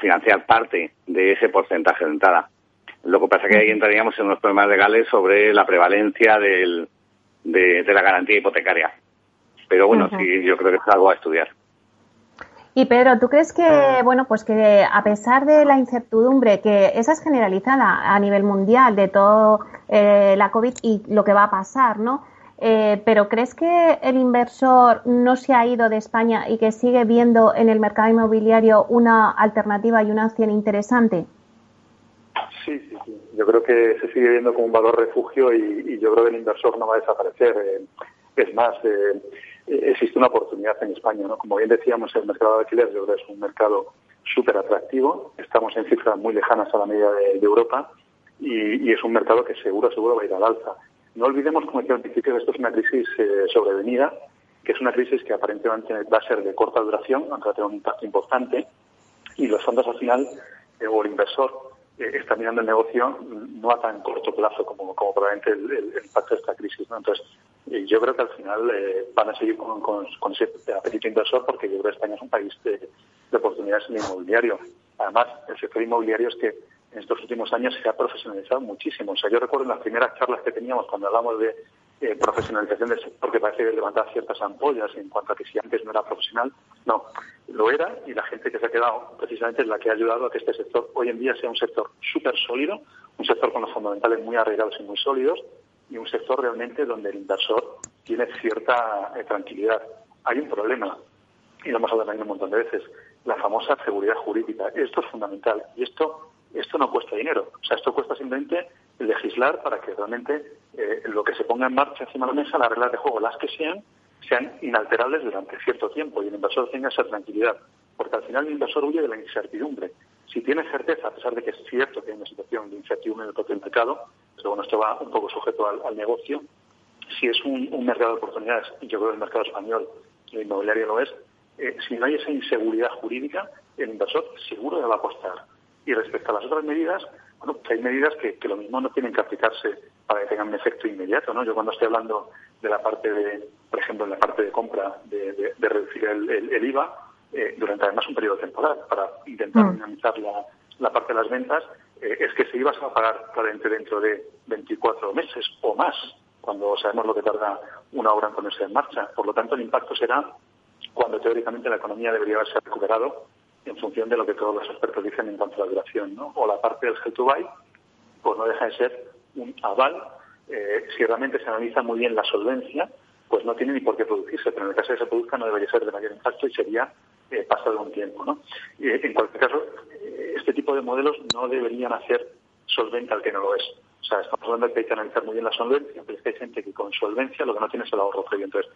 financiar parte de ese porcentaje de entrada. Lo que pasa es que ahí entraríamos en unos problemas legales sobre la prevalencia del, de, la garantía hipotecaria. Pero bueno, sí, yo creo que es algo a estudiar. Y Pedro, ¿tú crees que, bueno, pues que a pesar de la incertidumbre, que esa es generalizada a nivel mundial de todo eh, la COVID y lo que va a pasar, ¿no? Eh, pero ¿crees que el inversor no se ha ido de España y que sigue viendo en el mercado inmobiliario una alternativa y una opción interesante? Sí, sí, sí. Yo creo que se sigue viendo como un valor refugio y, yo creo que el inversor no va a desaparecer. Eh, es más, eh, existe una oportunidad en España. ¿no? Como bien decíamos, el mercado de alquiler yo creo que es un mercado súper atractivo. Estamos en cifras muy lejanas a la media de, Europa y, y, es un mercado que seguro, seguro va a ir al alza. No olvidemos, como decía al principio, que esto es una crisis eh, sobrevenida, que es una crisis que aparentemente va a ser de corta duración, aunque va a tener un impacto importante, y los fondos al final, eh, o el inversor, está mirando el negocio no a tan corto plazo como, como probablemente el, impacto de esta crisis. ¿no? Entonces, yo creo que al final van a seguir con, con, ese apetito inversor porque yo creo que España es un país de, de oportunidades en el inmobiliario. Además, el sector inmobiliario es que en estos últimos años se ha profesionalizado muchísimo. O sea, yo recuerdo en las primeras charlas que teníamos cuando hablamos de eh, profesionalización del sector, que parece que levantaba ciertas ampollas en cuanto a que si antes no era profesional, no, lo era y la gente que se ha quedado precisamente es la que ha ayudado a que este sector hoy en día sea un sector súper sólido, un sector con los fundamentales muy arreglados y muy sólidos y un sector realmente donde el inversor tiene cierta eh, tranquilidad. Hay un problema, y lo hemos hablado también un montón de veces, la famosa seguridad jurídica. Esto es fundamental y esto esto no cuesta dinero. O sea, esto cuesta simplemente legislar para que realmente eh, lo que se ponga en marcha encima de la mesa, las reglas de juego, las que sean, sean inalterables durante cierto tiempo y el inversor tenga esa tranquilidad. Porque al final el inversor huye de la incertidumbre. Si tiene certeza, a pesar de que es cierto que hay una situación de incertidumbre en el propio mercado, pero bueno, esto va un poco sujeto al, negocio, si es un, mercado de oportunidades, yo creo que el mercado español, el inmobiliario lo es, eh, si no hay esa inseguridad jurídica, el inversor seguro le va a apostar y respecto a las otras medidas, bueno, pues hay medidas que, lo mismo no tienen que aplicarse para que tengan un efecto inmediato, ¿no? Yo cuando estoy hablando de la parte de, por ejemplo, en la parte de compra, de, reducir el, IVA, eh, durante además un periodo temporal, para intentar mm. dinamizar la, parte de las ventas, eh, es que ese IVA se va a pagar probablemente dentro de 24 meses o más. cuando sabemos lo que tarda una obra en ponerse en marcha. Por lo tanto, el impacto será cuando teóricamente la economía debería haberse recuperado en función de lo que todos los expertos dicen en cuanto a la duración. ¿no? O la parte del Help to Buy, pues no deja de ser un aval. Eh, si realmente se analiza muy bien la solvencia, pues no tiene ni por qué producirse, pero en el caso de que se produzca no debería ser de mayor impacto y sería eh, pasado un tiempo. ¿no? en cualquier caso, eh, este tipo de modelos no deberían hacer solvente al que no lo es. O sea, estamos hablando de que hay que analizar muy bien la solvencia, pero es que hay gente que con solvencia lo que no tiene es el ahorro previo. Entonces,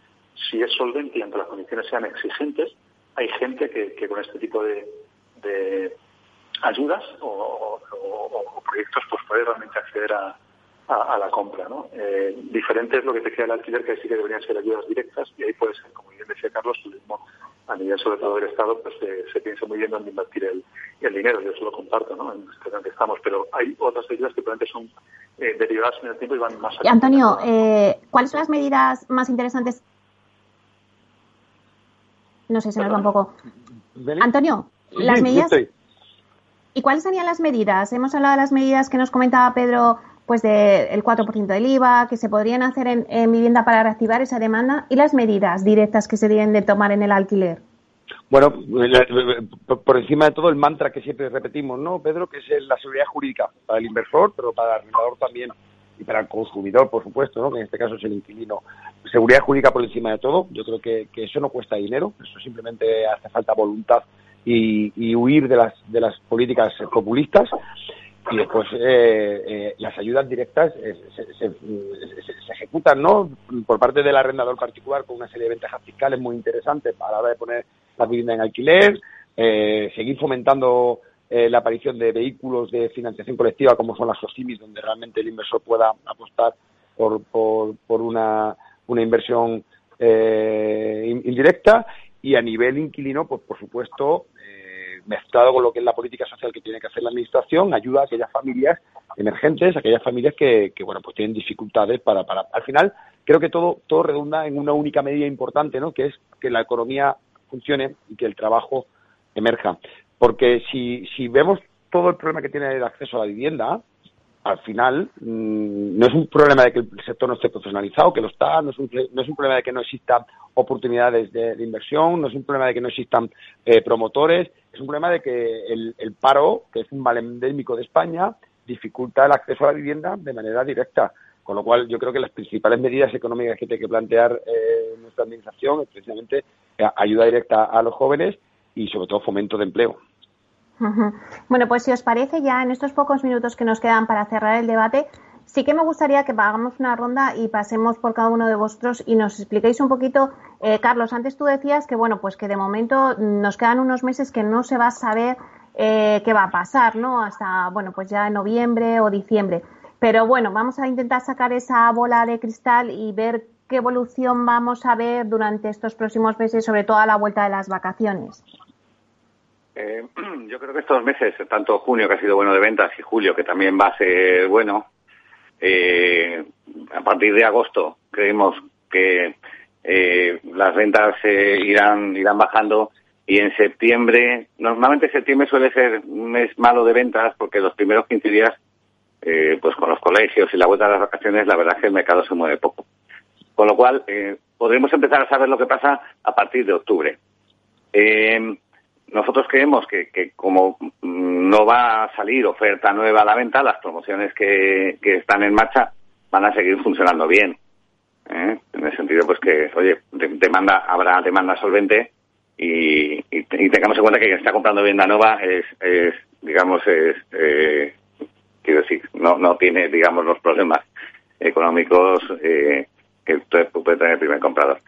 si es solvente y aunque las condiciones sean exigentes, hay gente que, con este tipo de, ayudas o, proyectos pues puede realmente acceder a, a, la compra. ¿no? Eh, diferente es lo que te queda el alquiler, que sí que deberían ser ayudas directas, y ahí puede ser, como bien decía Carlos, a nivel sobre todo del Estado, pues se piensa muy bien dónde invertir el, el, dinero, yo eso lo comparto, ¿no? en situación que estamos, pero hay otras ayudas que probablemente son eh, derivadas en el tiempo y van más allá. Antonio, eh, ¿cuáles son las medidas más interesantes? No sé, se nos va un poco. Antonio, las medidas... ¿Y cuáles serían las medidas? Hemos hablado de las medidas que nos comentaba Pedro pues del 4% del IVA, que se podrían hacer en, vivienda para reactivar esa demanda y las medidas directas que se deben de tomar en el alquiler. Bueno, por encima de todo el mantra que siempre repetimos, ¿no, Pedro? Que es la seguridad jurídica para el inversor, pero para el arrendador también y para el consumidor, por supuesto, ¿no? que en este caso es el inquilino. Seguridad jurídica por encima de todo, yo creo que, eso no cuesta dinero, eso simplemente hace falta voluntad y, y huir de las, de las políticas populistas y después eh, eh, las ayudas directas eh, se, ejecutan no por parte del arrendador particular con una serie de ventajas fiscales muy interesantes a la hora de poner la vivienda en alquiler seguir fomentando la aparición de vehículos de financiación colectiva como son las SOCIMIS donde realmente el inversor pueda apostar por, por, una, una inversión indirecta y a nivel inquilino pues por supuesto mezclado con lo que es la política social que tiene que hacer la administración, ayuda a aquellas familias emergentes, aquellas familias que, bueno, pues tienen dificultades para, para, al final, creo que todo, todo redunda en una única medida importante, ¿no? Que es que la economía funcione y que el trabajo emerja. Porque si, si vemos todo el problema que tiene el acceso a la vivienda, al final mm, no es un problema de que el sector no esté profesionalizado, que lo está, no es un, no es un problema de que no existan oportunidades de, inversión, no es un problema de que no existan eh, promotores, es un problema de que el, paro, que es un mal endémico de España, dificulta el acceso a la vivienda de manera directa. Con lo cual, yo creo que las principales medidas económicas que tiene que plantear eh, nuestra administración es precisamente eh, ayuda directa a los jóvenes y, sobre todo, fomento de empleo. Bueno, pues si os parece, ya en estos pocos minutos que nos quedan para cerrar el debate, sí que me gustaría que hagamos una ronda y pasemos por cada uno de vosotros y nos expliquéis un poquito. Eh, Carlos, antes tú decías que, bueno, pues que de momento nos quedan unos meses que no se va a saber eh, qué va a pasar, ¿no? Hasta, bueno, pues ya en noviembre o diciembre. Pero bueno, vamos a intentar sacar esa bola de cristal y ver qué evolución vamos a ver durante estos próximos meses, sobre todo a la vuelta de las vacaciones. Eh, yo creo que estos meses, tanto junio que ha sido bueno de ventas y julio que también va a ser bueno, eh, a partir de agosto creemos que eh, las ventas irán irán bajando y en septiembre, normalmente septiembre suele ser un mes malo de ventas porque los primeros 15 días, pues con los colegios y la vuelta de las vacaciones, la verdad es que el mercado se mueve poco. Con lo cual, podremos empezar a saber lo que pasa a partir de octubre. Eh, nosotros creemos que, que, como no va a salir oferta nueva a la venta, las promociones que, que están en marcha van a seguir funcionando bien. ¿eh? En el sentido, pues que, oye, demanda, habrá demanda solvente y, y, tengamos en cuenta que quien está comprando vivienda nueva es, es digamos, es, eh, quiero decir, no, no tiene, digamos, los problemas económicos eh, que puede tener el primer comprador.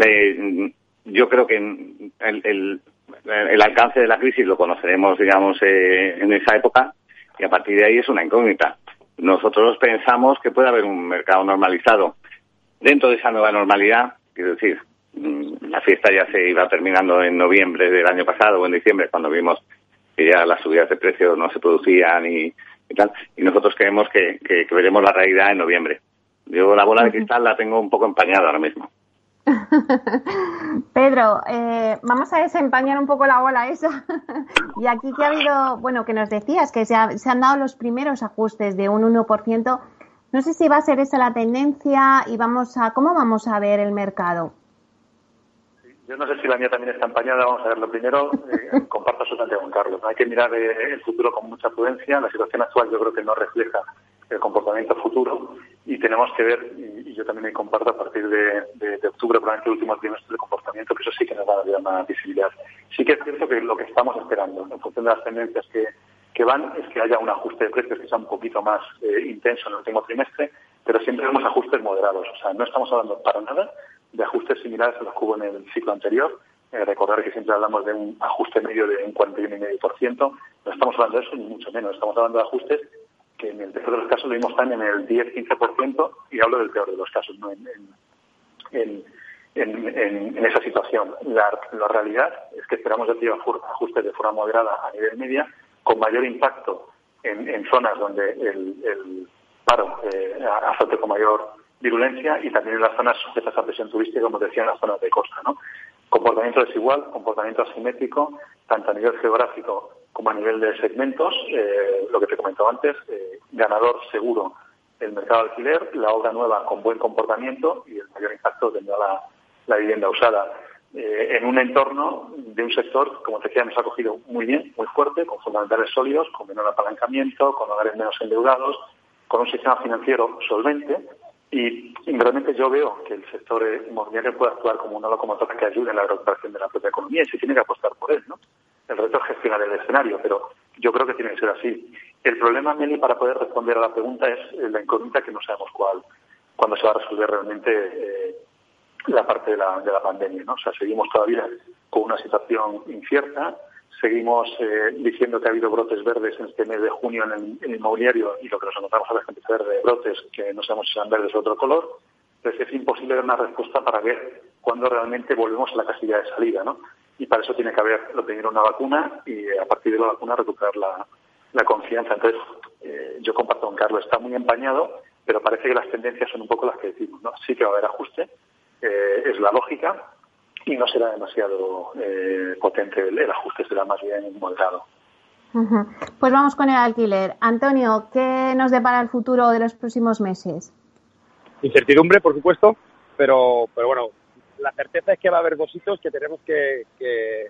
Eh, yo creo que el, el, el alcance de la crisis lo conoceremos, digamos, eh, en esa época y a partir de ahí es una incógnita. Nosotros pensamos que puede haber un mercado normalizado. Dentro de esa nueva normalidad, quiero decir, mm, la fiesta ya se iba terminando en noviembre del año pasado o en diciembre, cuando vimos que ya las subidas de precios no se producían y, tal. Y nosotros creemos que, que, veremos la realidad en noviembre. Yo la bola de cristal la tengo un poco empañada ahora mismo. Pedro, eh, vamos a desempañar un poco la bola esa. y aquí que ha habido, bueno, que nos decías que se, han dado los primeros ajustes de un 1%. No sé si va a ser esa la tendencia y vamos a cómo vamos a ver el mercado. Yo no sé si la mía también está empañada. Vamos a ver, lo primero, eh, comparto absolutamente con Carlos. Hay que mirar eh, el futuro con mucha prudencia. La situación actual yo creo que no refleja el comportamiento futuro y tenemos que ver, y, yo también me comparto a partir de, octubre, probablemente el último trimestre de comportamiento, que eso sí que nos va a dar más visibilidad. Sí que es cierto que lo que estamos esperando, en función de las tendencias que, que van, es que haya un ajuste de precios que sea un poquito más eh, intenso en el último trimestre, pero siempre vemos ajustes moderados. O sea, no estamos hablando para nada de ajustes similares a los que hubo en el ciclo anterior. Eh, recordar que siempre hablamos de un ajuste medio de un 41,5%. No estamos hablando de eso, ni mucho menos. Estamos hablando de ajustes que en el peor de los casos lo vimos tan en el 10-15%, y hablo del peor de los casos, no en, en, en, esa situación. La, realidad es que esperamos decir ajustes de forma moderada a nivel media, con mayor impacto en, zonas donde el, el paro eh, azote con mayor virulencia y también en las zonas sujetas a presión turística, como decía, en las zonas de costa. ¿no? Comportamiento desigual, comportamiento asimétrico, tanto a nivel geográfico como a nivel de segmentos, eh, lo que te comentaba antes, eh, ganador seguro el mercado de alquiler, la obra nueva con buen comportamiento y el mayor impacto tendrá la, la vivienda usada. Eh, en un entorno de un sector, como te decía, nos ha cogido muy bien, muy fuerte, con fundamentales sólidos, con menor apalancamiento, con hogares menos endeudados, con un sistema financiero solvente y, realmente yo veo que el sector inmobiliario puede actuar como una locomotora que ayude en la recuperación de la propia economía y se tiene que apostar por él, ¿no? El reto es gestionar el escenario, pero yo creo que tiene que ser así. El problema, Meli, para poder responder a la pregunta es eh, la incógnita que no sabemos cuál, cuándo se va a resolver realmente eh, la parte de la, de la pandemia, ¿no? O sea, seguimos todavía con una situación incierta, Seguimos eh, diciendo que ha habido brotes verdes en este mes de junio en el, inmobiliario y lo que nos encontramos ahora es que empieza a brotes que no sabemos si son verdes o otro color. Entonces es imposible dar una respuesta para ver cuándo realmente volvemos a la casilla de salida, ¿no? Y para eso tiene que haber, lo primero, una vacuna y eh, a partir de la vacuna recuperar la, confianza. Entonces, eh, yo comparto con Carlos, está muy empañado, pero parece que las tendencias son un poco las que decimos, ¿no? Sí que va a haber ajuste, es la lógica, y no será demasiado eh, potente el, ajuste, será más bien moderado. Pues vamos con el alquiler. Antonio, ¿qué nos depara el futuro de los próximos meses? Incertidumbre, por supuesto, pero, pero bueno, la certeza es que va a haber dos hitos que tenemos que, que,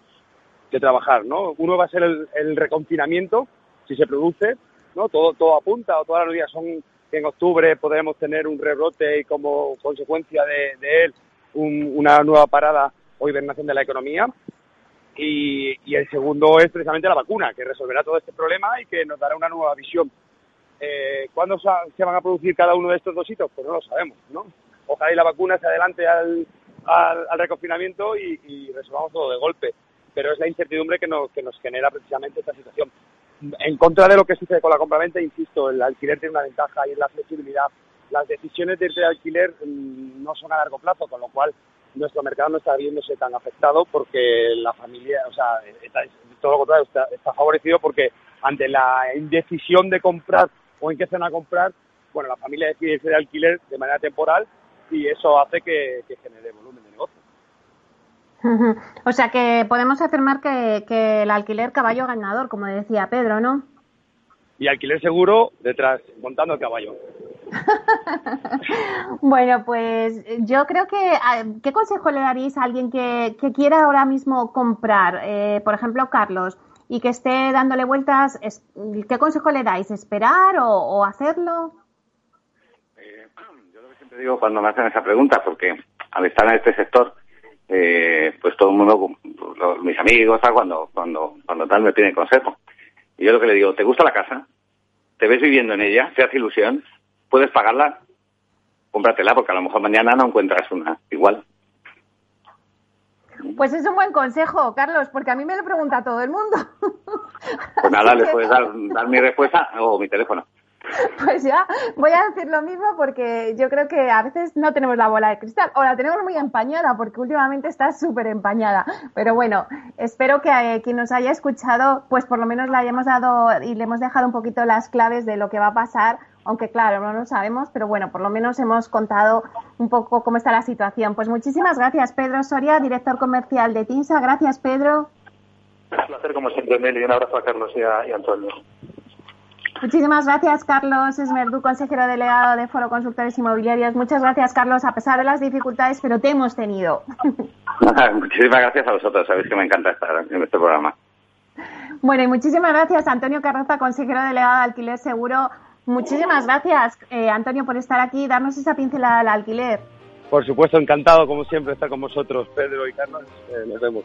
trabajar, ¿no? Uno va a ser el, reconfinamiento, si se produce, ¿no? Todo, todo apunta, o todas las días son que en octubre podremos tener un rebrote y como consecuencia de, él una nueva parada o hibernación de la economía. Y, el segundo es precisamente la vacuna, que resolverá todo este problema y que nos dará una nueva visión. Eh, ¿Cuándo se van a producir cada uno de estos dos hitos? Pues no lo sabemos, ¿no? Ojalá y la vacuna se adelante al, al, reconfinamiento y, resolvamos todo de golpe. Pero es la incertidumbre que nos, que nos genera precisamente esta situación. En contra de lo que sucede con la compraventa, insisto, el alquiler tiene una ventaja y es la flexibilidad. Las decisiones de este alquiler mm, no son a largo plazo, con lo cual nuestro mercado no está viéndose tan afectado porque la familia, o sea, todo lo contrario, está, favorecido porque ante la indecisión de comprar o en qué zona comprar, bueno, la familia decide irse de alquiler de manera temporal y eso hace que, genere volumen de negocio. O sea que podemos afirmar que, que el alquiler caballo ganador, como decía Pedro, ¿no? Y alquiler seguro detrás, montando el caballo. bueno, pues yo creo que, ¿qué consejo le daríais a alguien que, quiera ahora mismo comprar? Eh, por ejemplo, Carlos, y que esté dándole vueltas, ¿qué consejo le dais? ¿Esperar o, hacerlo? Eh, yo lo que siempre digo cuando me hacen esa pregunta, porque al estar en este sector, eh, pues todo el mundo, mis amigos, cuando, cuando, cuando tal me piden consejo. Y yo lo que le digo, ¿te gusta la casa? ¿Te ves viviendo en ella? ¿Te hace ilusión? puedes pagarla, cómpratela porque a lo mejor mañana no encuentras una igual. Pues es un buen consejo, Carlos, porque a mí me lo pregunta todo el mundo. Pues nada, le puedes dar, mi respuesta o mi teléfono. Pues ya, voy a decir lo mismo porque yo creo que a veces no tenemos la bola de cristal o la tenemos muy empañada porque últimamente está súper empañada. Pero bueno, espero que eh, quien nos haya escuchado, pues por lo menos le hayamos dado y le hemos dejado un poquito las claves de lo que va a pasar aunque claro, no lo sabemos, pero bueno, por lo menos hemos contado un poco cómo está la situación. Pues muchísimas gracias, Pedro Soria, director comercial de TINSA. Gracias, Pedro. Un placer, como siempre, Meli. Un abrazo a Carlos y a, Antonio. Muchísimas gracias, Carlos Esmerdú, consejero delegado de Foro Consultores Inmobiliarios. Muchas gracias, Carlos, a pesar de las dificultades, pero te hemos tenido. Muchísimas gracias a vosotros, sabéis que me encanta estar en este programa. Bueno, y muchísimas gracias, Antonio Carroza, consejero delegado de Alquiler Seguro. Muchísimas gracias, eh, Antonio, por estar aquí y darnos esa pincelada del alquiler. Por supuesto, encantado, como siempre, estar con vosotros, Pedro y Carlos. Eh, nos vemos.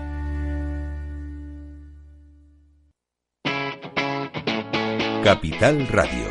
Capital Radio.